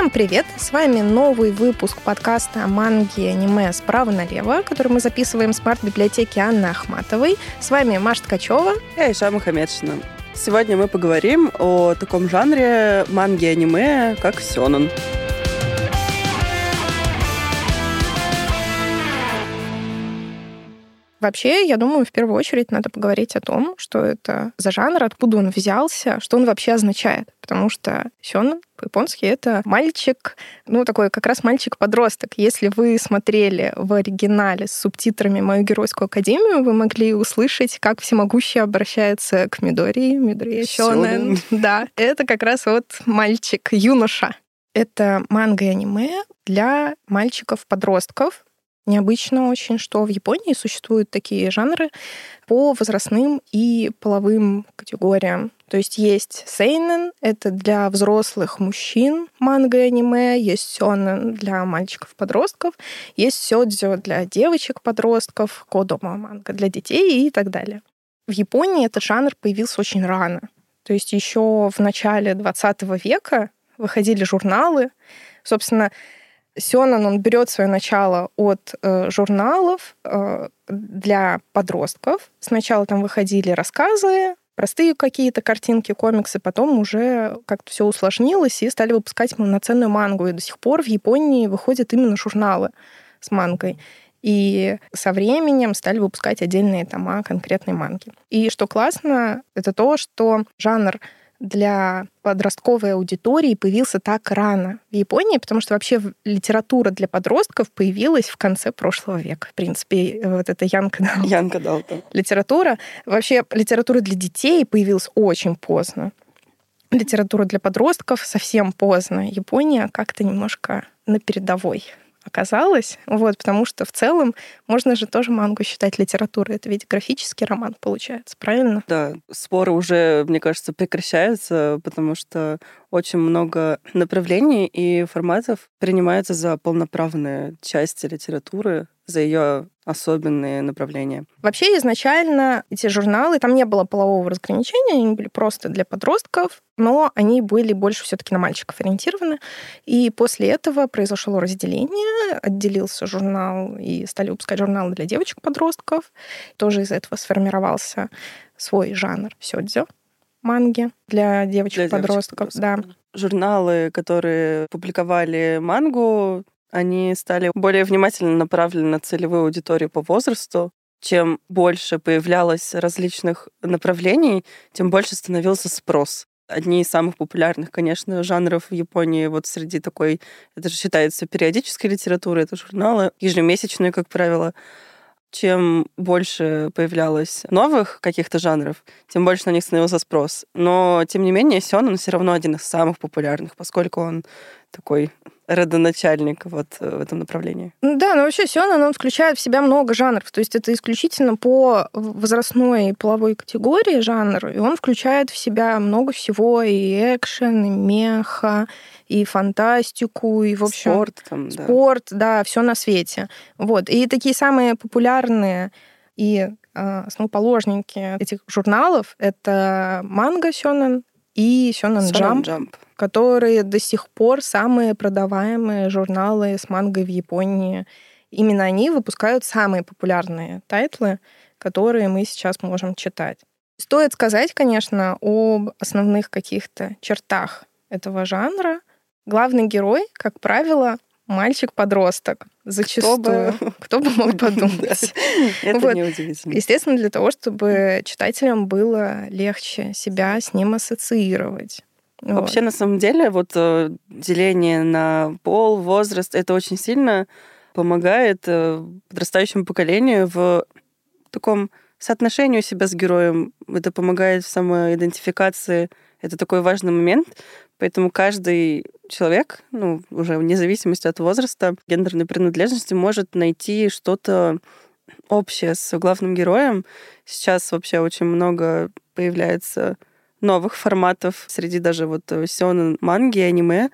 Всем привет! С вами новый выпуск подкаста о манге и аниме «Справа налево», который мы записываем в смарт-библиотеке Анны Ахматовой. С вами Маша Ткачева и Айша Мухаммедшина. Сегодня мы поговорим о таком жанре манги и аниме, как сёнэн. Вообще, я думаю, в первую очередь надо поговорить о том, что это за жанр, откуда он взялся, что он вообще означает. Потому что сёнэн по-японски это мальчик, ну, такой как раз мальчик-подросток. Если вы смотрели в оригинале с субтитрами «Мою геройскую академию», вы могли услышать, как всемогущий обращается к Мидори, Мидори Сёнэн. Да, это как раз вот мальчик, юноша. Это манга и аниме для мальчиков-подростков, Необычно очень, что в Японии существуют такие жанры по возрастным и половым категориям. То есть есть сейнен, это для взрослых мужчин манга и аниме, есть сёнэн для мальчиков-подростков, есть сёдзё для девочек-подростков, кодома манга для детей и так далее. В Японии этот жанр появился очень рано. То есть еще в начале 20 века выходили журналы. Собственно, Сёнэн, он берет свое начало от э, журналов э, для подростков. Сначала там выходили рассказы, простые какие-то картинки, комиксы, потом уже как-то все усложнилось и стали выпускать полноценную мангу. И до сих пор в Японии выходят именно журналы с мангой. И со временем стали выпускать отдельные тома конкретной манги. И что классно, это то, что жанр для подростковой аудитории появился так рано в Японии, потому что вообще литература для подростков появилась в конце прошлого века. В принципе, вот это Янка Дал. Янка Дал, да. Литература. Вообще литература для детей появилась очень поздно. Литература для подростков совсем поздно. Япония как-то немножко на передовой оказалось, вот, потому что в целом можно же тоже мангу считать литературой. Это ведь графический роман получается, правильно? Да, споры уже, мне кажется, прекращаются, потому что очень много направлений и форматов принимаются за полноправные части литературы, за ее особенные направления. Вообще изначально эти журналы, там не было полового разграничения, они были просто для подростков, но они были больше все-таки на мальчиков ориентированы. И после этого произошло разделение, отделился журнал, и стали выпускать журналы для девочек-подростков. Тоже из этого сформировался свой жанр сёдзё манги для девочек-подростков. Да. Журналы, которые публиковали мангу, они стали более внимательно направлены на целевую аудиторию по возрасту. Чем больше появлялось различных направлений, тем больше становился спрос. Одни из самых популярных, конечно, жанров в Японии вот среди такой, это же считается периодической литературой, это журналы, ежемесячные, как правило. Чем больше появлялось новых каких-то жанров, тем больше на них становился спрос. Но, тем не менее, Сёнэн все равно один из самых популярных, поскольку он такой родоначальник вот э, в этом направлении. Да, но вообще Сёнэн, он включает в себя много жанров. То есть это исключительно по возрастной и половой категории жанр, и он включает в себя много всего, и экшен, и меха, и фантастику, и, в общем... Спорт там, да. Спорт, да, все на свете. Вот. И такие самые популярные и э, основоположники этих журналов — это манга Сёнэн и Shonen Jump которые до сих пор самые продаваемые журналы с мангой в Японии. Именно они выпускают самые популярные тайтлы, которые мы сейчас можем читать. Стоит сказать, конечно, об основных каких-то чертах этого жанра. Главный герой, как правило, мальчик-подросток. Зачастую. Кто бы, Кто бы мог подумать. Это вот. неудивительно. Естественно, для того, чтобы читателям было легче себя с ним ассоциировать. Вот. Вообще, на самом деле, вот э, деление на пол, возраст, это очень сильно помогает э, подрастающему поколению в таком соотношении себя с героем. Это помогает в самоидентификации. Это такой важный момент. Поэтому каждый человек, ну, уже вне зависимости от возраста, гендерной принадлежности, может найти что-то общее с главным героем. Сейчас вообще очень много появляется новых форматов среди даже вот э, сёнэн манги и аниме.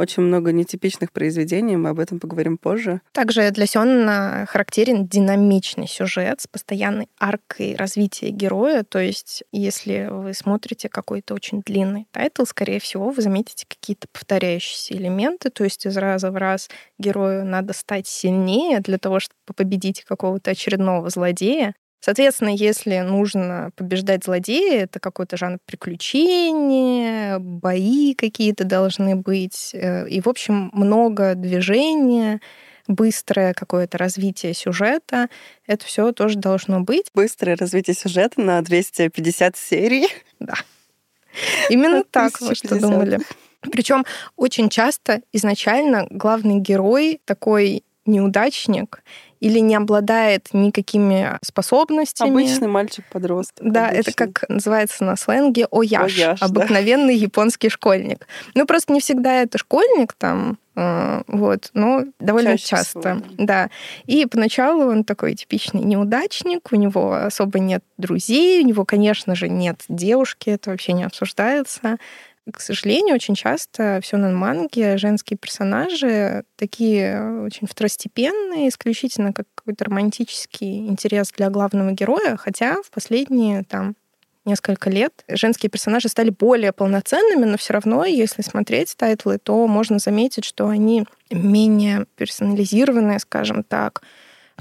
Очень много нетипичных произведений, мы об этом поговорим позже. Также для Сёнэна характерен динамичный сюжет с постоянной аркой развития героя, то есть если вы смотрите какой-то очень длинный тайтл, скорее всего, вы заметите какие-то повторяющиеся элементы, то есть из раза в раз герою надо стать сильнее для того, чтобы победить какого-то очередного злодея, Соответственно, если нужно побеждать злодея, это какой-то жанр приключения, бои какие-то должны быть. Э, и, в общем, много движения, быстрое какое-то развитие сюжета. Это все тоже должно быть. Быстрое развитие сюжета на 250 серий. Да. Именно так вы что думали. Причем очень часто изначально главный герой такой неудачник, или не обладает никакими способностями. Обычный мальчик-подросток. Да, обычный. это как называется на сленге ояш, ояш обыкновенный да. японский школьник. Ну, просто не всегда это школьник там, э, вот, но довольно Чаще часто, всего. да. И поначалу он такой типичный неудачник, у него особо нет друзей, у него, конечно же, нет девушки, это вообще не обсуждается. К сожалению, очень часто в сёнэн манге женские персонажи такие очень второстепенные, исключительно как какой-то романтический интерес для главного героя, хотя в последние там несколько лет женские персонажи стали более полноценными, но все равно, если смотреть тайтлы, то можно заметить, что они менее персонализированные, скажем так,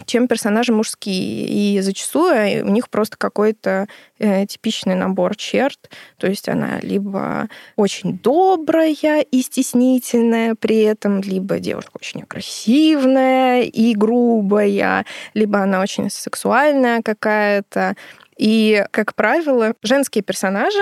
чем персонажи мужские. И зачастую у них просто какой-то э, типичный набор черт. То есть она либо очень добрая и стеснительная при этом, либо девушка очень агрессивная и грубая, либо она очень сексуальная какая-то. И, как правило, женские персонажи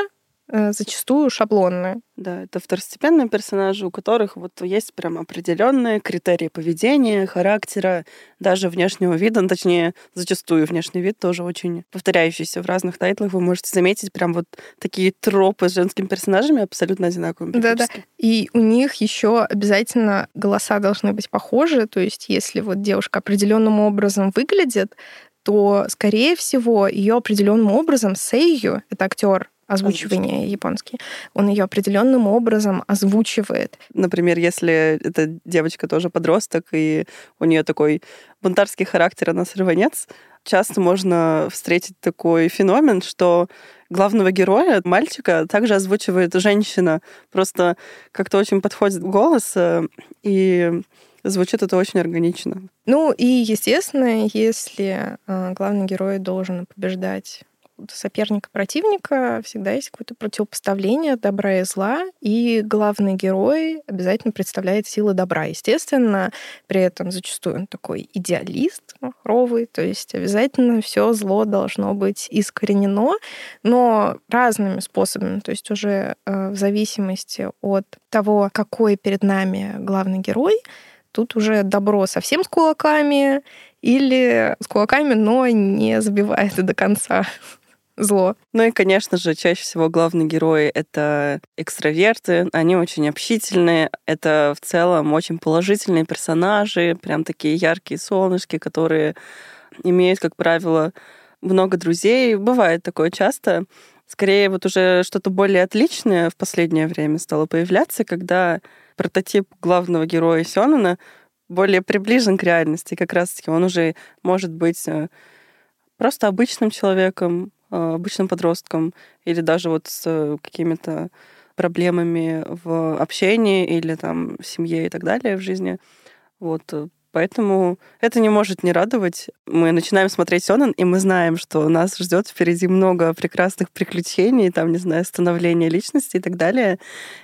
зачастую шаблонные. Да, это второстепенные персонажи, у которых вот есть прям определенные критерии поведения, характера, даже внешнего вида, ну, точнее, зачастую внешний вид тоже очень повторяющийся в разных тайтлах. Вы можете заметить прям вот такие тропы с женскими персонажами абсолютно одинаковыми. Да-да. И у них еще обязательно голоса должны быть похожи, то есть если вот девушка определенным образом выглядит, то, скорее всего, ее определенным образом Сейю, это актер, озвучивание Озвучивание. японский. Он ее определенным образом озвучивает. Например, если эта девочка тоже подросток, и у нее такой бунтарский характер, она сорванец, часто можно встретить такой феномен, что главного героя, мальчика, также озвучивает женщина. Просто как-то очень подходит голос, э, и звучит это очень органично. Ну и, естественно, если э, главный герой должен побеждать соперника противника всегда есть какое-то противопоставление добра и зла, и главный герой обязательно представляет силы добра. Естественно, при этом зачастую он такой идеалист махровый, то есть обязательно все зло должно быть искоренено, но разными способами, то есть уже э, в зависимости от того, какой перед нами главный герой, тут уже добро совсем с кулаками или с кулаками, но не забивает до конца зло. Ну и, конечно же, чаще всего главные герои — это экстраверты, они очень общительные, это в целом очень положительные персонажи, прям такие яркие солнышки, которые имеют, как правило, много друзей. Бывает такое часто. Скорее, вот уже что-то более отличное в последнее время стало появляться, когда прототип главного героя Сёнона более приближен к реальности. Как раз-таки он уже может быть э, просто обычным человеком, обычным подросткам или даже вот с какими-то проблемами в общении или там в семье и так далее в жизни. Вот. Э, поэтому это не может не радовать. Мы начинаем смотреть Сёнэн, и мы знаем, что нас ждет впереди много прекрасных приключений, там, не знаю, становления личности и так далее.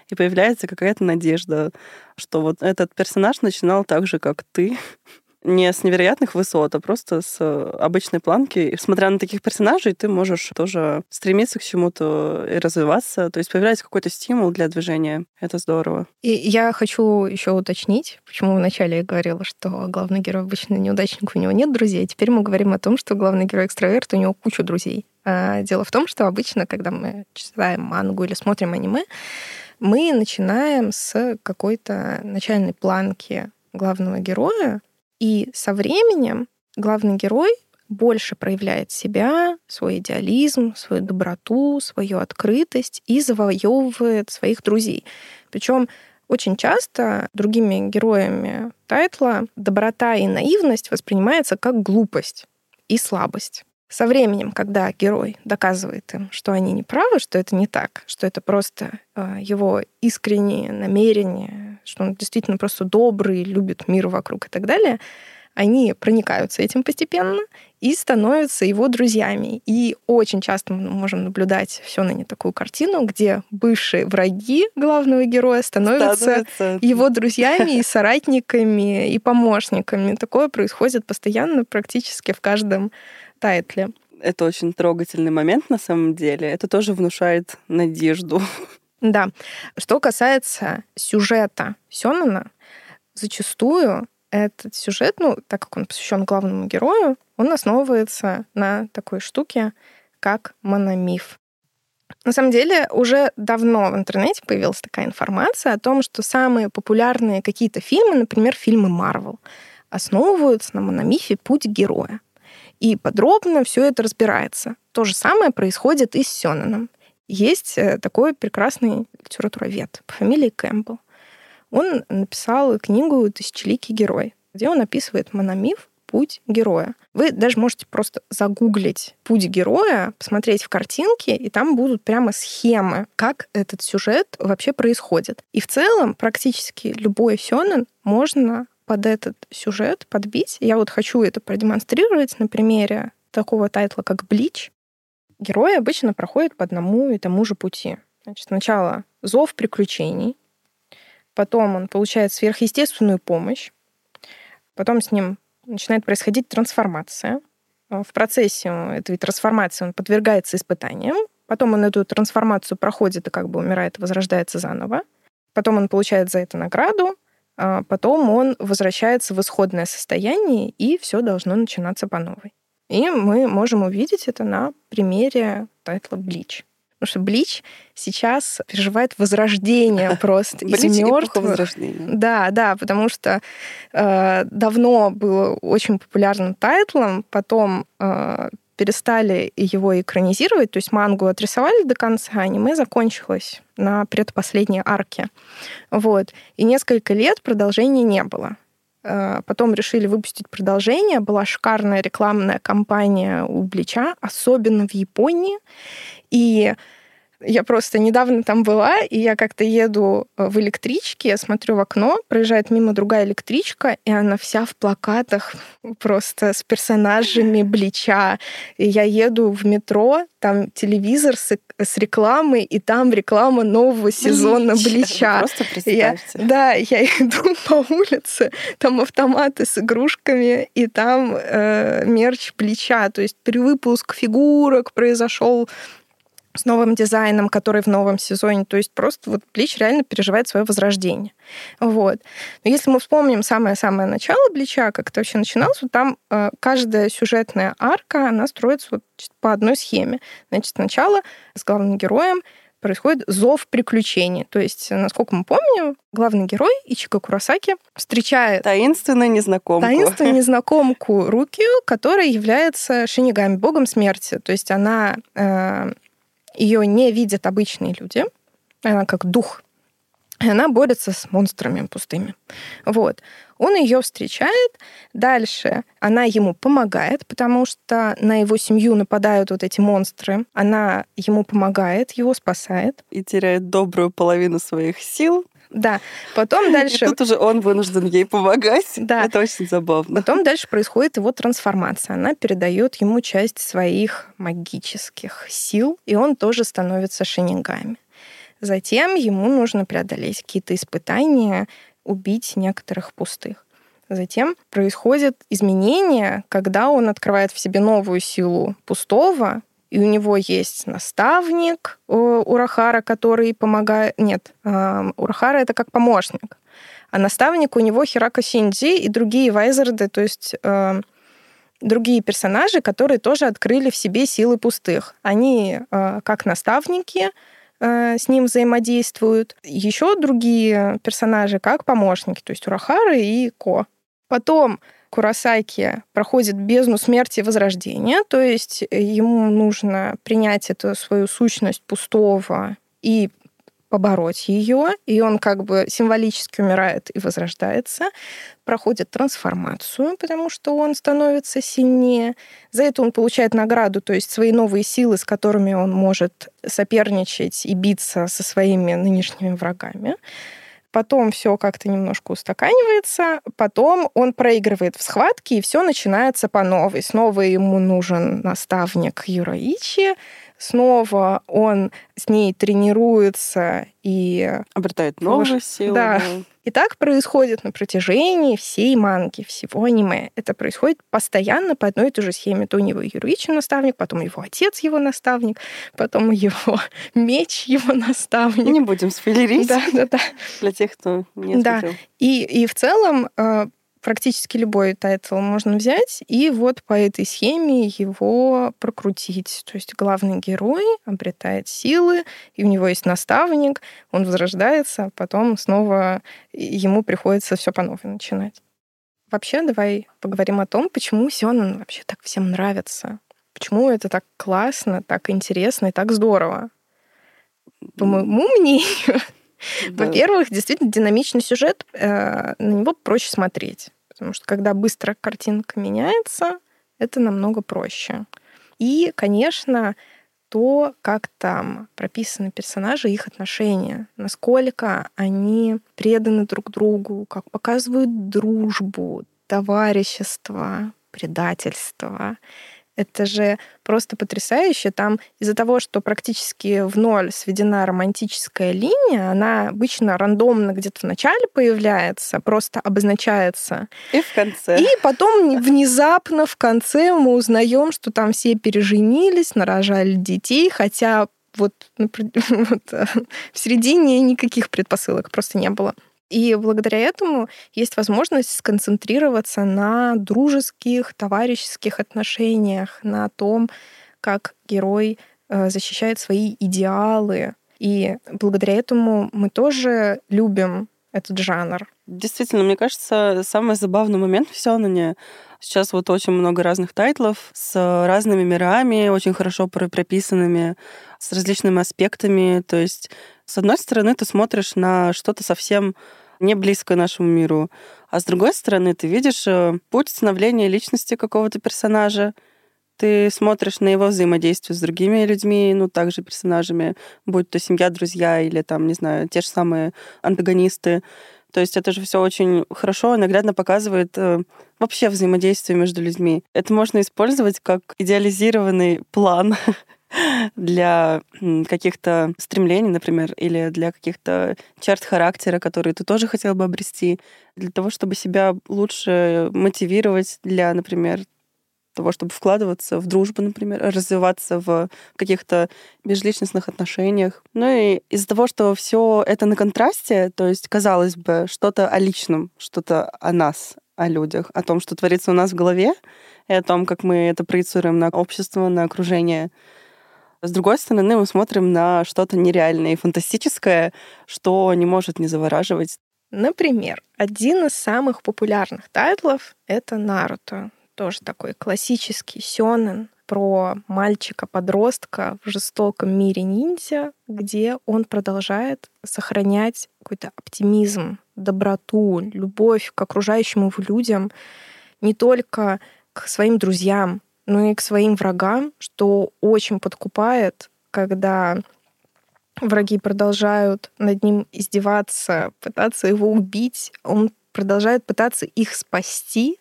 И появляется какая-то надежда, что вот этот персонаж начинал так же, как ты, не с невероятных высот, а просто с э, обычной планки. И смотря на таких персонажей, ты можешь тоже стремиться к чему-то и развиваться. То есть появляется какой-то стимул для движения. Это здорово. И я хочу еще уточнить, почему вначале я говорила, что главный герой обычно неудачник, у него нет друзей. Теперь мы говорим о том, что главный герой экстраверт, у него куча друзей. А дело в том, что обычно, когда мы читаем мангу или смотрим аниме, мы начинаем с какой-то начальной планки главного героя, и со временем главный герой больше проявляет себя, свой идеализм, свою доброту, свою открытость и завоевывает своих друзей. Причем Очень часто другими героями тайтла доброта и наивность воспринимается как глупость и слабость. Со временем, когда герой доказывает им, что они не правы, что это не так, что это просто э, его искренние намерения, что он действительно просто добрый, любит мир вокруг и так далее, они проникаются этим постепенно и становятся его друзьями. И очень часто мы можем наблюдать все на не такую картину, где бывшие враги главного героя становятся Становится. его друзьями и соратниками и помощниками. Такое происходит постоянно практически в каждом тайтле. Это очень трогательный момент на самом деле. Это тоже внушает надежду. Да. Что касается сюжета Сёнона, зачастую этот сюжет, ну, так как он посвящен главному герою, он основывается на такой штуке, как мономиф. На самом деле, уже давно в интернете появилась такая информация о том, что самые популярные какие-то фильмы, например, фильмы Марвел, основываются на мономифе «Путь героя». И подробно все это разбирается. То же самое происходит и с Сёнэном. Есть э, такой прекрасный литературовед по фамилии Кэмпбелл он написал книгу «Тысячеликий герой», где он описывает мономиф путь героя. Вы даже можете просто загуглить путь героя, посмотреть в картинке, и там будут прямо схемы, как этот сюжет вообще происходит. И в целом практически любой сёнэн можно под этот сюжет подбить. Я вот хочу это продемонстрировать на примере такого тайтла, как «Блич». Герои обычно проходят по одному и тому же пути. Значит, сначала зов приключений, потом он получает сверхъестественную помощь, потом с ним начинает происходить трансформация. В процессе этой трансформации он подвергается испытаниям, потом он эту трансформацию проходит и как бы умирает, возрождается заново, потом он получает за это награду, а потом он возвращается в исходное состояние, и все должно начинаться по новой. И мы можем увидеть это на примере тайтла «Блич». Потому что Блич сейчас переживает возрождение просто из мертвых. Да, да, потому что э, давно было очень популярным тайтлом, потом э, перестали его экранизировать, то есть мангу отрисовали до конца, аниме закончилось на предпоследней арке. Вот. И несколько лет продолжения не было. Э, потом решили выпустить продолжение. Была шикарная рекламная кампания у Блича, особенно в Японии. И я просто недавно там была, и я как-то еду э, в электричке, я смотрю в окно, проезжает мимо другая электричка, и она вся в плакатах просто с персонажами Блича. И я еду в метро, там телевизор с, с рекламой, и там реклама нового сезона Блича. Просто представьте. Я, да, я иду по улице, там автоматы с игрушками, и там э, мерч Блича, то есть перевыпуск фигурок произошел с новым дизайном, который в новом сезоне. То есть просто вот Блич реально переживает свое возрождение. Вот. Но если мы вспомним самое-самое начало Блича, как это вообще начиналось, вот там э, каждая сюжетная арка, она строится вот по одной схеме. Значит, сначала с главным героем происходит зов приключений. То есть, насколько мы помним, главный герой Ичико Курасаки встречает таинственную незнакомку. Таинственную незнакомку Рукию, которая является шинигами, богом смерти. То есть она э, ее не видят обычные люди, она как дух, и она борется с монстрами пустыми. Вот. Он ее встречает, дальше она ему помогает, потому что на его семью нападают вот эти монстры. Она ему помогает, его спасает. И теряет добрую половину своих сил. Да. Потом дальше... И тут уже он вынужден ей помогать. Да. Это очень забавно. Потом дальше происходит его трансформация. Она передает ему часть своих магических сил, и он тоже становится шинигами. Затем ему нужно преодолеть какие-то испытания, убить некоторых пустых. Затем происходят изменения, когда он открывает в себе новую силу пустого, и у него есть наставник Урахара, который помогает... Нет, Урахара — это как помощник. А наставник у него Хирака Синдзи и другие вайзерды, то есть другие персонажи, которые тоже открыли в себе силы пустых. Они как наставники с ним взаимодействуют. Еще другие персонажи как помощники, то есть Урахара и Ко. Потом Курасаки проходит бездну смерти и возрождения, то есть ему нужно принять эту свою сущность пустого и побороть ее, и он как бы символически умирает и возрождается, проходит трансформацию, потому что он становится сильнее. За это он получает награду, то есть свои новые силы, с которыми он может соперничать и биться со своими нынешними врагами потом все как-то немножко устаканивается, потом он проигрывает в схватке, и все начинается по новой. Снова ему нужен наставник Юраичи, снова он с ней тренируется и... Обретает новые силы. Да. И так происходит на протяжении всей манги, всего аниме. Это происходит постоянно по одной и той же схеме. То у него Юруичи наставник, потом его отец его наставник, потом его меч его наставник. Не будем спойлерить. Да, да, да. Для тех, кто не да. смотрел. И, и в целом э, практически любой тайтл можно взять и вот по этой схеме его прокрутить. То есть главный герой обретает силы, и у него есть наставник, он возрождается, а потом снова ему приходится все по новой начинать. Вообще, давай поговорим о том, почему Сёнэн вообще так всем нравится. Почему это так классно, так интересно и так здорово. По моему мнению, Во-первых, действительно динамичный сюжет, э, на него проще смотреть. Потому что когда быстро картинка меняется, это намного проще. И, конечно, то, как там прописаны персонажи, их отношения, насколько они преданы друг другу, как показывают дружбу, товарищество, предательство. Это же просто потрясающе. Там из-за того, что практически в ноль сведена романтическая линия, она обычно рандомно где-то в начале появляется, просто обозначается. И в конце. И потом внезапно в конце мы узнаем, что там все переженились, нарожали детей, хотя вот, вот э, в середине никаких предпосылок просто не было. И благодаря этому есть возможность сконцентрироваться на дружеских, товарищеских отношениях, на том, как герой э, защищает свои идеалы. И благодаря этому мы тоже любим этот жанр. Действительно, мне кажется, самый забавный момент в Сёнэне Сейчас вот очень много разных тайтлов с разными мирами, очень хорошо прописанными, с различными аспектами. То есть, с одной стороны, ты смотришь на что-то совсем не близко нашему миру. А с другой стороны, ты видишь э, путь становления личности какого-то персонажа, ты смотришь на его взаимодействие с другими людьми, ну, также персонажами, будь то семья, друзья или там, не знаю, те же самые антагонисты. То есть это же все очень хорошо и наглядно показывает э, вообще взаимодействие между людьми. Это можно использовать как идеализированный план для каких-то стремлений, например, или для каких-то черт характера, которые ты тоже хотел бы обрести, для того, чтобы себя лучше мотивировать для, например, того, чтобы вкладываться в дружбу, например, развиваться в каких-то межличностных отношениях. Ну и из-за того, что все это на контрасте, то есть, казалось бы, что-то о личном, что-то о нас, о людях, о том, что творится у нас в голове, и о том, как мы это проецируем на общество, на окружение, с другой стороны, мы смотрим на что-то нереальное и фантастическое, что не может не завораживать. Например, один из самых популярных тайтлов — это «Наруто». Тоже такой классический сёнэн про мальчика-подростка в жестоком мире ниндзя, где он продолжает сохранять какой-то оптимизм, доброту, любовь к окружающим его людям, не только к своим друзьям, но и к своим врагам, что очень подкупает, когда враги продолжают над ним издеваться, пытаться его убить, он продолжает пытаться их спасти.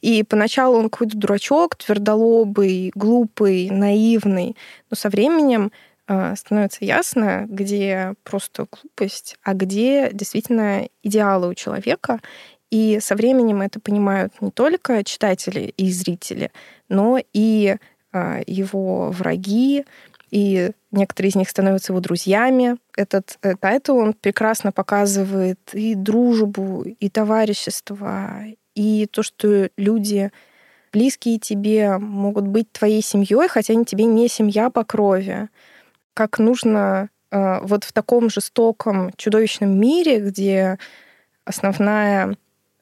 И поначалу он какой-то дурачок, твердолобый, глупый, наивный, но со временем э, становится ясно, где просто глупость, а где действительно идеалы у человека. И со временем это понимают не только читатели и зрители, но и а, его враги, и некоторые из них становятся его друзьями. Этот э, тайтл, он прекрасно показывает и дружбу, и товарищество, и то, что люди близкие тебе могут быть твоей семьей, хотя они тебе не семья по крови. Как нужно э, вот в таком жестоком, чудовищном мире, где основная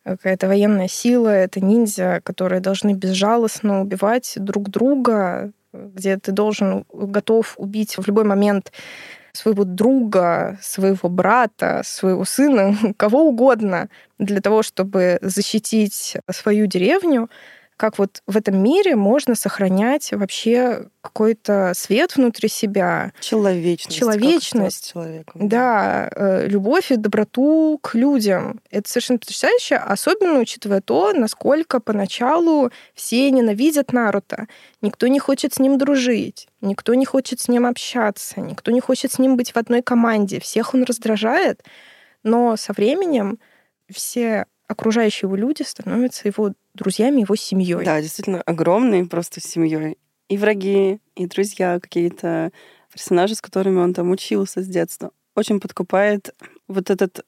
какая-то военная сила, это ниндзя, которые должны безжалостно убивать друг друга, где ты должен, готов убить в любой момент своего друга, своего брата, своего сына, кого угодно для того, чтобы защитить свою деревню, как вот в этом мире можно сохранять вообще какой-то свет внутри себя. Человечность. Человечность. Человеком, да, э, любовь и доброту к людям. Это совершенно потрясающе, особенно учитывая то, насколько поначалу все ненавидят Наруто. Никто не хочет с ним дружить, никто не хочет с ним общаться, никто не хочет с ним быть в одной команде. Всех он раздражает, но со временем все окружающие его люди становятся его друзьями, его семьей. Да, действительно, огромной просто семьей. И враги, и друзья, какие-то персонажи, с которыми он там учился с детства. Очень подкупает вот этот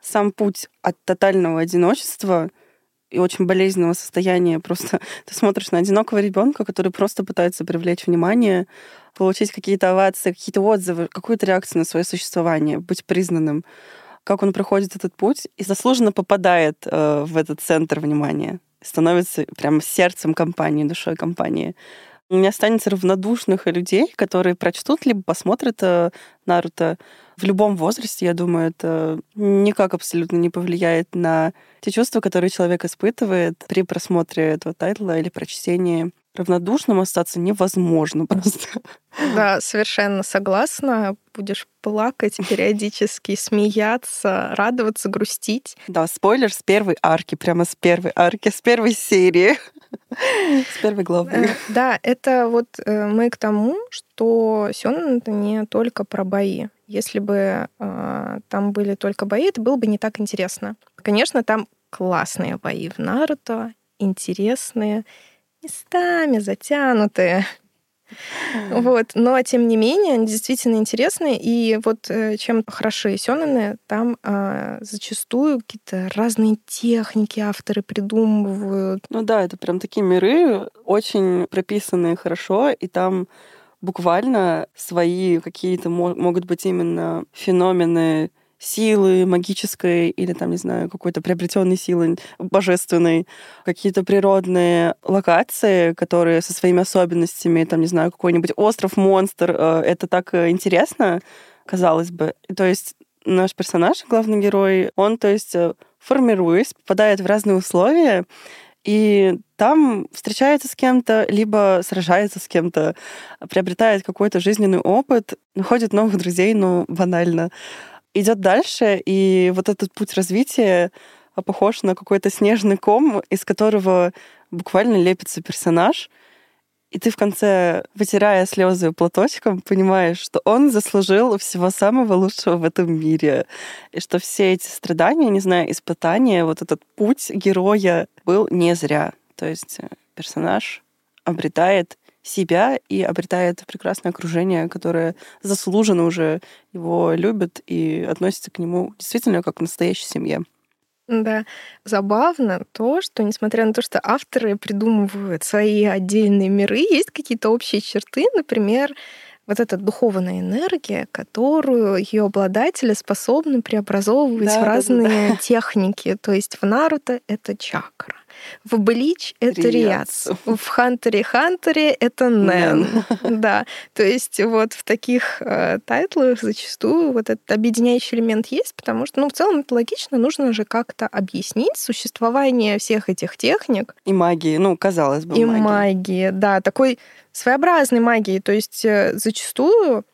сам путь от тотального одиночества и очень болезненного состояния. Просто ты смотришь на одинокого ребенка, который просто пытается привлечь внимание, получить какие-то овации, какие-то отзывы, какую-то реакцию на свое существование, быть признанным как он проходит этот путь и заслуженно попадает э, в этот центр внимания, становится прям сердцем компании, душой компании. Не останется равнодушных людей, которые прочтут либо посмотрят э, Наруто в любом возрасте, я думаю, это никак абсолютно не повлияет на те чувства, которые человек испытывает при просмотре этого тайтла или прочтении равнодушным остаться невозможно просто. Да, совершенно согласна. Будешь плакать периодически, смеяться, радоваться, грустить. Да, спойлер с первой арки, прямо с первой арки, с первой серии, с первой главы. Э, да, это вот э, мы к тому, что Сёнэн — это не только про бои. Если бы э, там были только бои, это было бы не так интересно. Конечно, там классные бои в Наруто, интересные, местами затянутые. Вот. Но, тем не менее, они действительно интересные. И вот э, чем хороши сёнэны, там а, зачастую какие-то разные техники авторы придумывают. Ну да, это прям такие миры, очень прописанные хорошо, и там буквально свои какие-то могут быть именно феномены силы магической или там, не знаю, какой-то приобретенной силы божественной, какие-то природные локации, которые со своими особенностями, там, не знаю, какой-нибудь остров-монстр, э, это так э, интересно, казалось бы. То есть наш персонаж, главный герой, он, то есть, э, формируясь, попадает в разные условия, и там встречается с кем-то, либо сражается с кем-то, приобретает какой-то жизненный опыт, находит новых друзей, ну, банально идет дальше, и вот этот путь развития а, похож на какой-то снежный ком, из которого буквально лепится персонаж, и ты в конце, вытирая слезы платочком, понимаешь, что он заслужил всего самого лучшего в этом мире. И что все эти страдания, не знаю, испытания, вот этот путь героя был не зря. То есть э, персонаж обретает себя и обретает прекрасное окружение, которое заслуженно уже его любит и относится к нему действительно как к настоящей семье. Да, забавно то, что несмотря на то, что авторы придумывают свои отдельные миры, есть какие-то общие черты, например, вот эта духовная энергия, которую ее обладатели способны преобразовывать да, в разные да, да. техники. То есть в Наруто это чакра, в Блич это Риац. В Хантере Хантере это Нэн. Да. То есть вот в таких э, тайтлах зачастую вот этот объединяющий элемент есть, потому что, ну, в целом это логично, нужно же как-то объяснить существование всех этих техник. И магии, ну, казалось бы, И магии, магии да. Такой своеобразной магии. То есть э, зачастую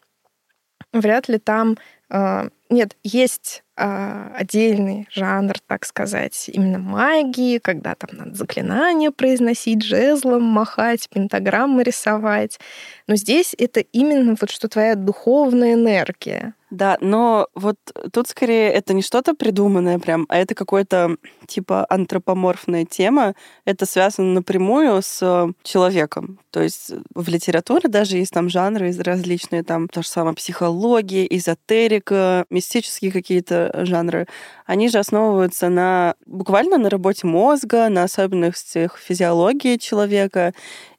вряд ли там... Э, нет, есть отдельный жанр, так сказать, именно магии, когда там надо заклинания произносить, жезлом махать, пентаграммы рисовать. Но здесь это именно вот что твоя духовная энергия. Да, но вот тут скорее это не что-то придуманное прям, а это какой-то типа антропоморфная тема. Это связано напрямую с человеком. То есть в литературе даже есть там жанры различные, там то же самое психология, эзотерика, мистические какие-то жанры. Они же основываются на буквально на работе мозга, на особенностях физиологии человека.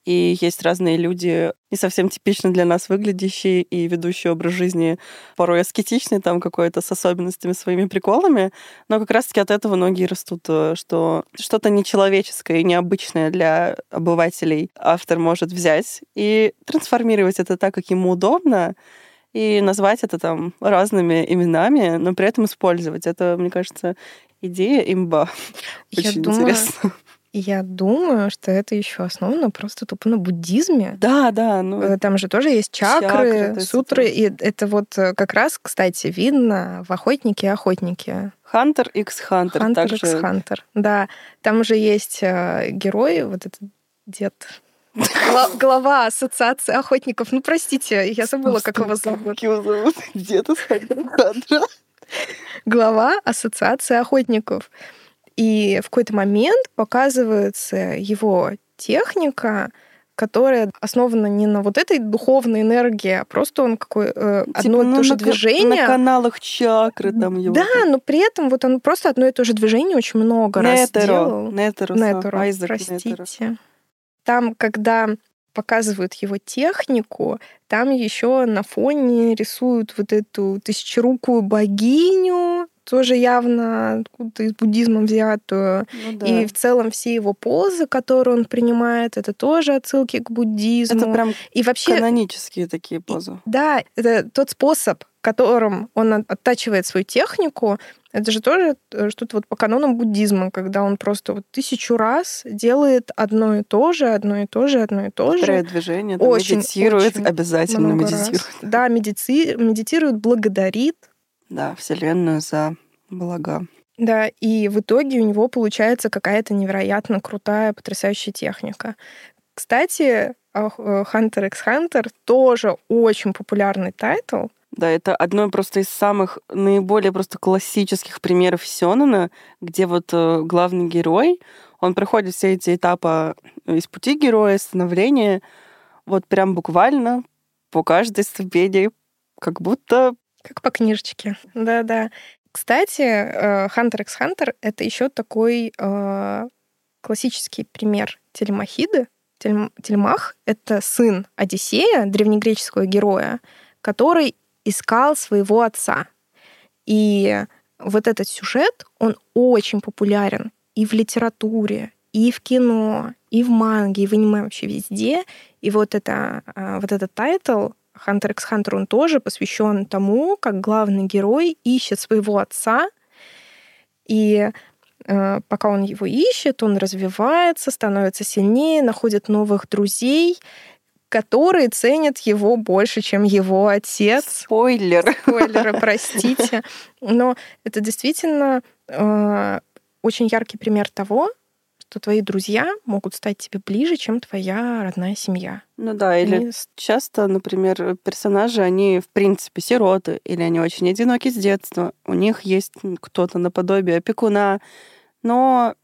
И есть разные люди, не совсем типично для нас выглядящие и ведущие образ жизни порой аскетичный, там какой-то с особенностями, своими приколами. Но как раз-таки от этого многие растут, э, что что-то нечеловеческое и необычное для обывателей автор может взять и трансформировать это так, как ему удобно, и назвать это там разными именами, но при этом использовать. Это, мне кажется, идея имба. Я Очень думаю, интересно. Я думаю, что это еще основано просто тупо на буддизме. Да, да, ну Э, Там же тоже есть чакры, Чакры, сутры, и это вот э, как раз, кстати, видно в охотнике и охотнике. Хантер x Хантер. Хантер также икс Хантер. Да, там же есть э, герой, вот этот дед. Гла- Глава ассоциации охотников. Ну, простите, я забыла, как его зовут. Как его зовут? С Хантер Хантера. Глава ассоциации охотников. И в какой-то момент показывается его техника, которая основана не на вот этой духовной энергии, а просто он какой э, одно Типа, и ну, то же на движение. На каналах чакры там его. Да, но при этом вот он просто одно и то же движение очень много раз Нетеро. делал. Нетеро. Нетеро, Айзек простите. Нетеро. Там, когда показывают его технику, там еще на фоне рисуют вот эту тысячерукую богиню, тоже явно откуда-то из буддизма взятую. Ну да. И в целом все его позы, которые он принимает, это тоже отсылки к буддизму. Это прям И вообще, канонические такие позы. да, это тот способ, которым он от- оттачивает свою технику, это же тоже э, что-то вот по канонам буддизма, когда он просто вот тысячу раз делает одно и то же, одно и то же, одно и то же. Повторяет движение, Очень, медитирует, очень обязательно много раз. медитирует. Да, медици- медитирует, благодарит. Да, Вселенную за блага. Да, и в итоге у него получается какая-то невероятно крутая, потрясающая техника. Кстати, э, Hunter x Hunter тоже очень популярный тайтл. Да, это одно просто из самых наиболее просто классических примеров Сёнэна, где вот э, главный герой, он проходит все эти этапы из пути героя, становления, вот прям буквально по каждой ступени, как будто Как по книжечке. Да-да. Кстати, э, Hunter x Hunter — это еще такой э, классический пример телемахиды. Телем- Телемах — это сын Одиссея, древнегреческого героя, который искал своего отца. И вот этот сюжет, он очень популярен и в литературе, и в кино, и в манге, и в аниме вообще везде. И вот, это, э, вот этот тайтл Hunter x Hunter, он тоже посвящен тому, как главный герой ищет своего отца, и э, пока он его ищет, он развивается, становится сильнее, находит новых друзей, которые ценят его больше, чем его отец. спойлер. Спойлеры, простите. Но это действительно э, очень яркий пример того, что твои друзья могут стать тебе ближе, чем твоя родная семья. Ну да, или Они часто, например, персонажи, они, в принципе, сироты, или они очень одиноки с детства. У них есть кто-то наподобие опекуна, но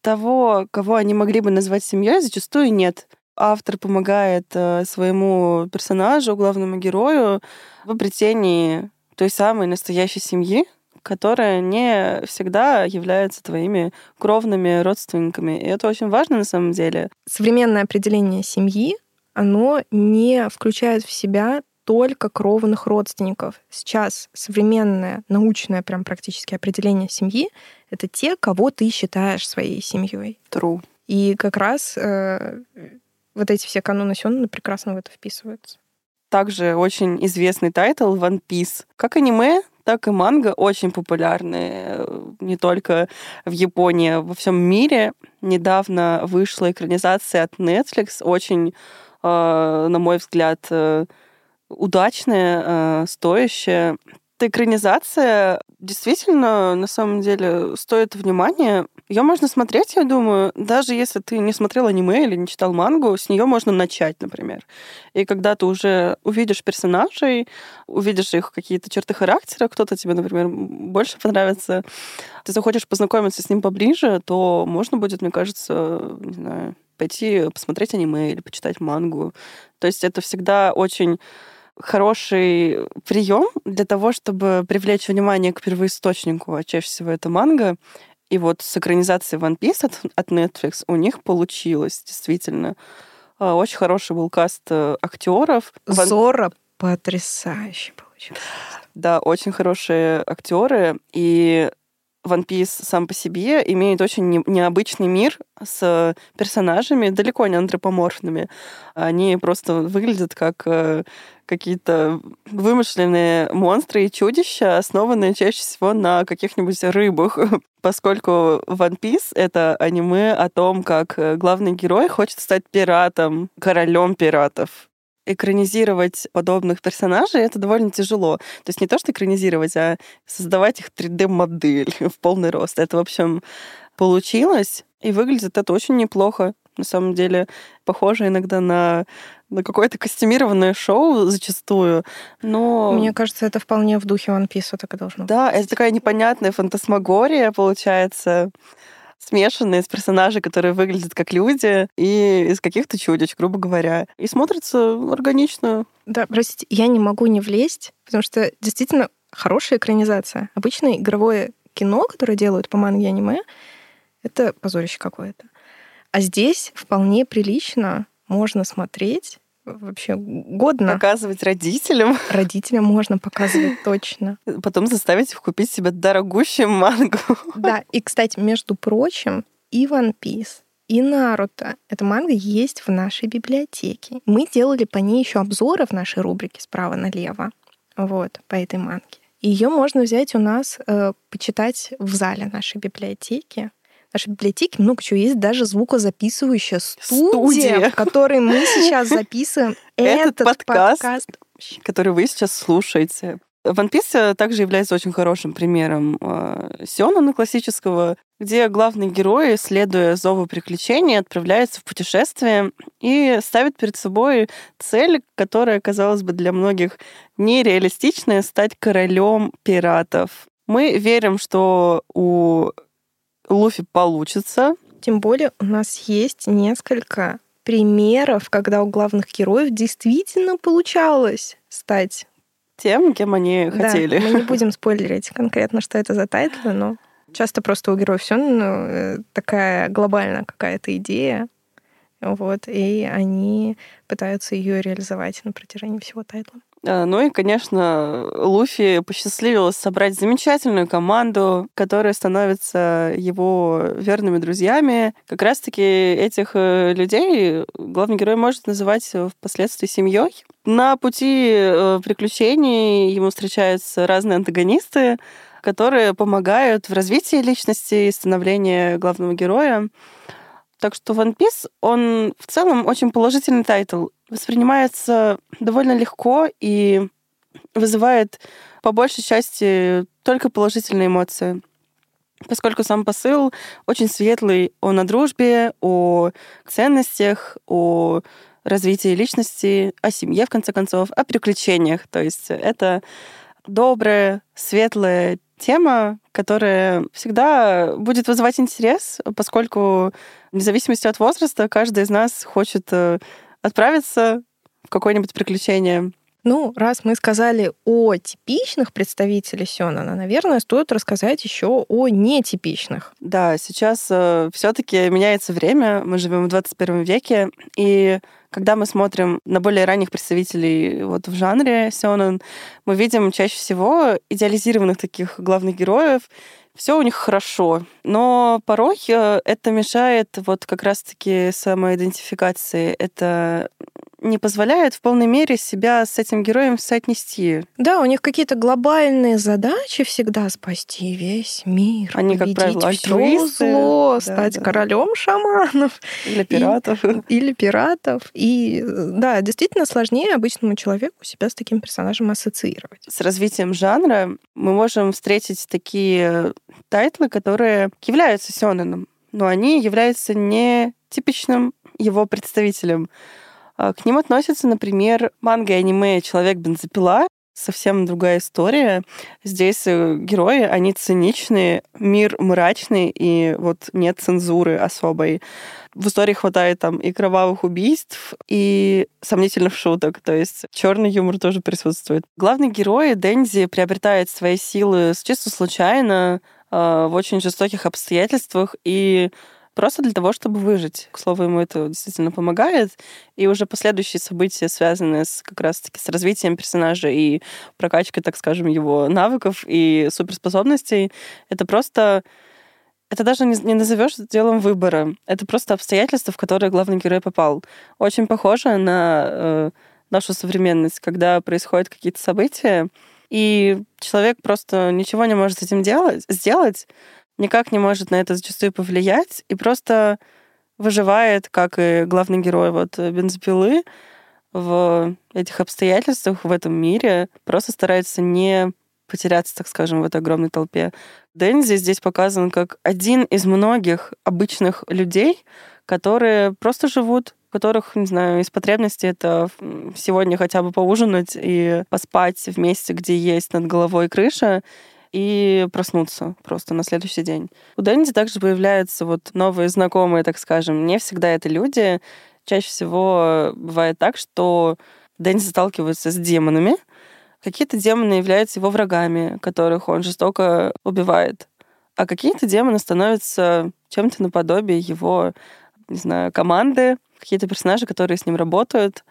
того, кого они могли бы назвать семьей, зачастую нет. Автор помогает э, своему персонажу, главному герою, в обретении той самой настоящей семьи, которая не всегда является твоими кровными родственниками. И это очень важно на самом деле. современное определение семьи, оно не включает в себя только кровных родственников. Сейчас современное научное прям практически определение семьи — это те, кого ты считаешь своей семьей. True. И как раз э, вот эти все каноны Сёнэна прекрасно в это вписываются. Также очень известный тайтл One Piece. Как аниме, так и манга очень популярны э, не только в Японии, а во всем мире. Недавно вышла экранизация от Netflix, очень, э, на мой взгляд, э, удачная, стоящая. Эта экранизация действительно, на самом деле, стоит внимания. Ее можно смотреть, я думаю, даже если ты не смотрел аниме или не читал мангу, с нее можно начать, например. И когда ты уже увидишь персонажей, увидишь их какие-то черты характера, кто-то тебе, например, больше понравится, ты захочешь познакомиться с ним поближе, то можно будет, мне кажется, не знаю, пойти посмотреть аниме или почитать мангу. То есть это всегда очень хороший прием для того, чтобы привлечь внимание к первоисточнику, а чаще всего это манга. И вот с экранизацией One Piece от, от Netflix у них получилось, действительно. А, Очень хороший был каст э, актеров. Ван- Зора потрясающе получилось. Да, очень хорошие актеры. И One Piece сам по себе имеет очень необычный мир с персонажами, далеко не антропоморфными. Они просто выглядят как э, какие-то вымышленные монстры и чудища, основанные чаще всего на каких-нибудь рыбах, поскольку One Piece — это аниме о том, как э, главный герой хочет стать пиратом, королем пиратов экранизировать подобных персонажей это довольно тяжело. То есть не то, что экранизировать, а создавать их 3D-модель в полный рост. Это, в общем, получилось, и выглядит это очень неплохо. На самом деле, похоже иногда на на какое-то костюмированное шоу зачастую, но... Мне кажется, это вполне в духе One Piece так и должно быть. Да, это такая непонятная фантасмагория, получается, смешанная из персонажей, которые выглядят как люди, и из каких-то чудищ, грубо говоря. И смотрится органично. Да, простите, я не могу не влезть, потому что действительно хорошая экранизация. Обычное игровое кино, которое делают по манге аниме, это позорище какое-то. А здесь вполне прилично можно смотреть вообще годно. Показывать родителям. Родителям можно показывать точно. Потом заставить их купить себе дорогущую мангу. Да, и, кстати, между прочим, и One Piece, и Наруто. Эта манга есть в нашей библиотеке. Мы делали по ней еще обзоры в нашей рубрике справа налево. Вот, по этой манге. Ее можно взять у нас, э, почитать в зале нашей библиотеки нашей библиотеке много чего есть, даже звукозаписывающая студия, студия. в которой мы сейчас записываем этот, этот подкаст, подкаст, который вы сейчас слушаете. One Piece также является очень хорошим примером э, Сёнона классического, где главный герой, следуя зову приключений, отправляется в путешествие и ставит перед собой цель, которая, казалось бы, для многих нереалистичная — стать королем пиратов. Мы верим, что у Луфи получится. Тем более у нас есть несколько примеров, когда у главных героев действительно получалось стать тем, кем они да, хотели. Мы не будем спойлерить конкретно, что это за тайтлы, но часто просто у героев все ну, такая глобальная какая-то идея, вот, и они пытаются ее реализовать на протяжении всего тайтла. А, ну и, конечно, Луфи посчастливилось собрать замечательную команду, которая становится его верными друзьями. Как раз-таки этих э, людей главный герой может называть впоследствии семьей. На пути э, приключений ему встречаются разные антагонисты, которые помогают в развитии личности и становлении главного героя. Так что One Piece, он в целом очень положительный тайтл. Воспринимается довольно легко и вызывает по большей части только положительные эмоции. Поскольку сам посыл очень светлый, он о дружбе, о ценностях, о развитии личности, о семье, в конце концов, о приключениях. То есть это добрая, светлая тема, которая всегда будет вызывать интерес, поскольку вне зависимости от возраста каждый из нас хочет э, отправиться в какое-нибудь приключение. Ну, раз мы сказали о типичных представителях Сёнона, наверное, стоит рассказать еще о нетипичных. Да, сейчас э, все-таки меняется время, мы живем в 21 веке, и когда мы смотрим на более ранних представителей вот в жанре Сёнэн, мы видим чаще всего идеализированных таких главных героев, все у них хорошо, но порой э, это мешает вот как раз-таки самоидентификации. Это не позволяет в полной мере себя с этим героем соотнести. Да, у них какие-то глобальные задачи всегда спасти весь мир. Они, как правило, все зло, да, стать да. королем шаманов. Или пиратов. И, или пиратов. И да, действительно сложнее обычному человеку себя с таким персонажем ассоциировать. С развитием жанра мы можем встретить такие тайтлы, которые являются сёнэном, но они являются не типичным его представителем. А, к ним относятся, например, манга и аниме «Человек-бензопила», совсем другая история. Здесь э, герои, они циничные, мир мрачный, и вот нет цензуры особой. В истории хватает там и кровавых убийств, и сомнительных шуток, то есть черный юмор тоже присутствует. Главный герой Дэндзи приобретает свои силы чисто случайно, в очень жестоких обстоятельствах, и просто для того, чтобы выжить. К слову, ему это действительно помогает. И уже последующие события, связанные с, как раз-таки с развитием персонажа и прокачкой, так скажем, его навыков и суперспособностей, это просто это даже не назовешь делом выбора. Это просто обстоятельства, в которые главный герой попал. Очень похоже на э, нашу современность, когда происходят какие-то события, и человек просто ничего не может с этим делать, сделать, никак не может на это зачастую повлиять, и просто выживает, как и главный герой вот бензопилы, в этих обстоятельствах, в этом мире, просто старается не потеряться, так скажем, в этой огромной толпе. Дензи здесь показан как один из многих обычных людей, которые просто живут которых, не знаю, из потребностей это сегодня хотя бы поужинать и поспать вместе, где есть над головой крыша, и проснуться просто на следующий день. У Дэнди также появляются вот новые знакомые, так скажем. Не всегда это люди. Чаще всего бывает так, что Дэнди сталкивается с демонами. Какие-то демоны являются его врагами, которых он жестоко убивает. А какие-то демоны становятся чем-то наподобие его, не знаю, команды, какие-то персонажи, которые с ним работают.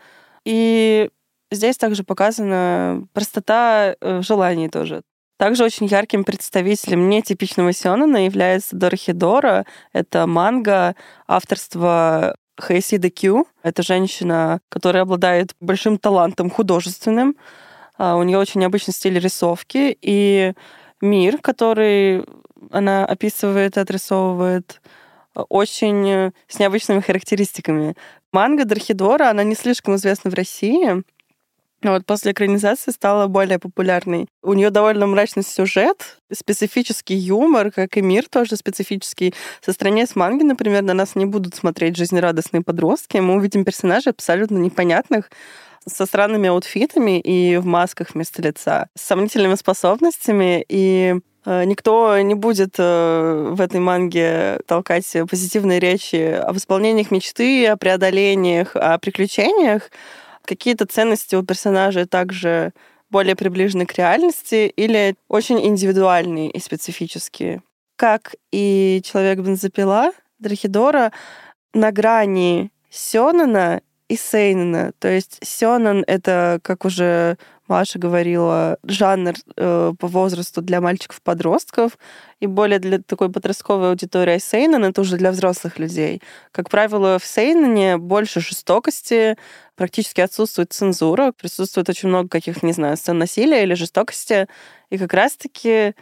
И здесь также показана простота э, желаний тоже. Также очень ярким представителем нетипичного сёнэна является Дорхидора. Это манга авторства Хейсида Кью. Это женщина, которая обладает большим талантом художественным. А, у нее очень необычный стиль рисовки. И мир, который она описывает, отрисовывает, очень э, с необычными характеристиками. Манга Дархидора, она не слишком известна в России, но вот после экранизации стала более популярной. У нее довольно мрачный сюжет, специфический юмор, как и мир тоже специфический. Со страниц манги, например, на нас не будут смотреть жизнерадостные подростки. Мы увидим персонажей абсолютно непонятных, со странными аутфитами и в масках вместо лица, с сомнительными способностями и никто не будет э, в этой манге толкать позитивные речи об исполнениях мечты, о преодолениях, о приключениях. Какие-то ценности у персонажей также более приближены к реальности или очень индивидуальные и специфические. Как и «Человек-бензопила», Драхидора на грани Сёнэна и Сейнена. То есть Сёнэн — это, как уже Маша говорила, жанр э, по возрасту для мальчиков-подростков и более для такой подростковой аудитории. Сейнен — это уже для взрослых людей. Как правило, в Сейнене больше жестокости, практически отсутствует цензура, присутствует очень много каких-то, не знаю, сцен насилия или жестокости. И как раз-таки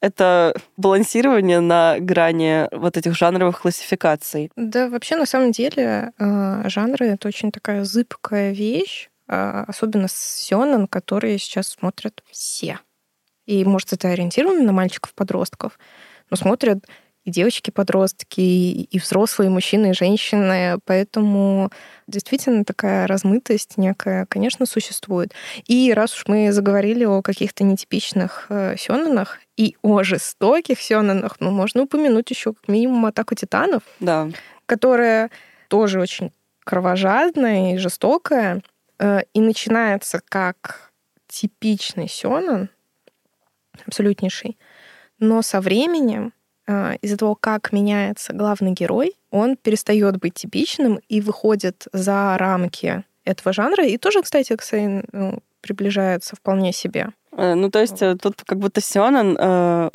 это балансирование на грани вот этих жанровых классификаций. Да, вообще, на самом деле, э, жанры — это очень такая зыбкая вещь, а, особенно с Сёнэн, которые сейчас смотрят все. И, может, это ориентировано на мальчиков-подростков, но смотрят и девочки-подростки, и взрослые мужчины, и женщины. Поэтому действительно такая размытость некая, конечно, существует. И раз уж мы заговорили о каких-то нетипичных э, сёнэнах и о жестоких сёнэнах, ну, можно упомянуть еще как минимум «Атаку титанов», да. которая тоже очень кровожадная и жестокая. Э, и начинается как типичный сёнэн, абсолютнейший, но со временем э, из-за того, как меняется главный герой, он перестает быть типичным и выходит за рамки этого жанра. И тоже, кстати, к ну, приближается вполне себе. Э, ну, то есть тут как будто Сёнэн э,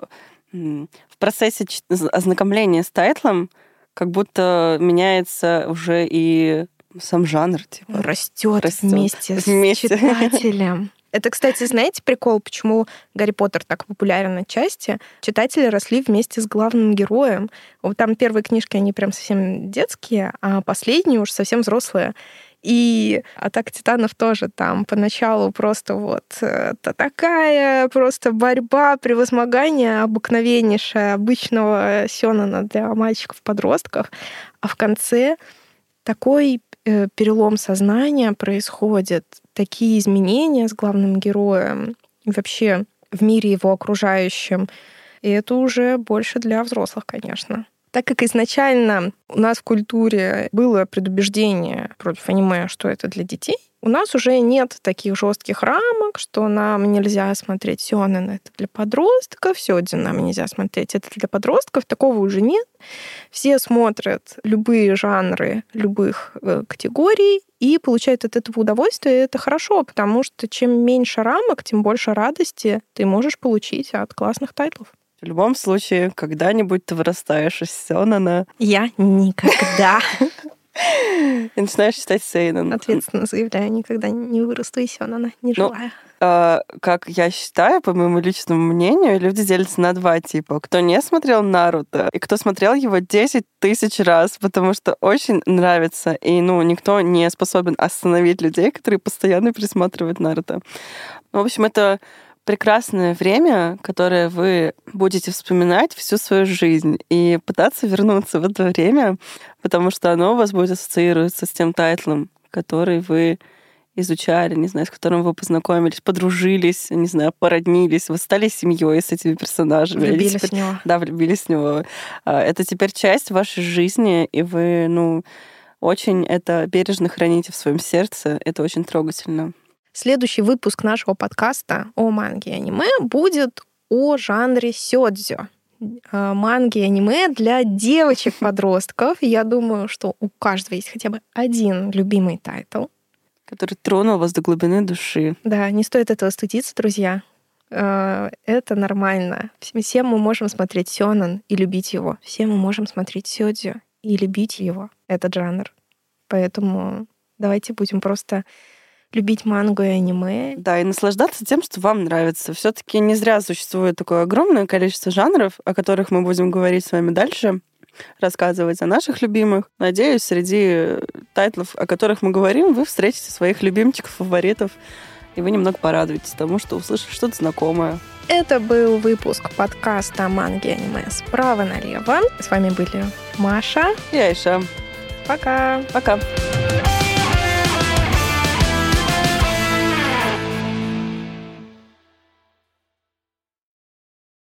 в процессе ознакомления с тайтлом как будто меняется уже и сам жанр типа растет, вместе, вместе с читателем. Это, кстати, знаете прикол, почему Гарри Поттер так популярен отчасти? Читатели росли вместе с главным героем. Вот там первые книжки, они прям совсем детские, а последние уж совсем взрослые. И «Атака титанов» тоже там поначалу просто вот это такая просто борьба, превозмогание обыкновеннейшая обычного Сёнона для мальчиков-подростков. А в конце такой перелом сознания происходит, такие изменения с главным героем, вообще в мире его окружающем. И это уже больше для взрослых, конечно. Так как изначально у нас в культуре было предубеждение против аниме, что это для детей, у нас уже нет таких жестких рамок, что нам нельзя смотреть сёнэн, это для подростков, сёдзин нам нельзя смотреть, это для подростков. Такого уже нет. Все смотрят любые жанры любых э, категорий и получают от этого удовольствие. И это хорошо, потому что чем меньше рамок, тем больше радости ты можешь получить от классных тайтлов. В любом случае, когда-нибудь ты вырастаешь из Сёнэна. Я никогда. И начинаешь читать Сейнен. Ответственно заявляю, никогда не вырасту из Сёнэна, не Ну, желаю. А, как я считаю, по моему личному мнению, люди делятся на два типа. Кто не смотрел Наруто, и кто смотрел его 10 тысяч раз, потому что очень нравится. И, ну, никто не способен остановить людей, которые постоянно пересматривают Наруто. Ну, в общем, это прекрасное время, которое вы будете вспоминать всю свою жизнь и пытаться вернуться в это время, потому что оно у вас будет ассоциироваться с тем тайтлом, который вы изучали, не знаю, с которым вы познакомились, подружились, не знаю, породнились, вы стали семьей с этими персонажами. Влюбились теперь- в него. Да, влюбились в него. А, Это теперь часть вашей жизни, и вы, ну, очень это бережно храните в своем сердце. Это очень трогательно. Следующий выпуск нашего подкаста о манге и аниме будет о жанре сёдзё. Э, Манги и аниме для девочек-подростков. Я думаю, что у каждого есть хотя бы один любимый тайтл. Который тронул вас до глубины души. Да, не стоит этого стыдиться, друзья. Э, Это нормально. Все все мы можем смотреть сёнэн и любить его. Все мы можем смотреть сёдзё и любить его, этот жанр. Поэтому давайте будем просто любить мангу и аниме. Да, и наслаждаться тем, что вам нравится. все таки не зря существует такое огромное количество жанров, о которых мы будем говорить с вами дальше, рассказывать о наших любимых. Надеюсь, среди тайтлов, о которых мы говорим, вы встретите своих любимчиков, фаворитов, и вы немного порадуетесь тому, что услышите что-то знакомое. Это был выпуск подкаста о манге и аниме справа налево. С вами были Маша. И Айша. Пока! Пока.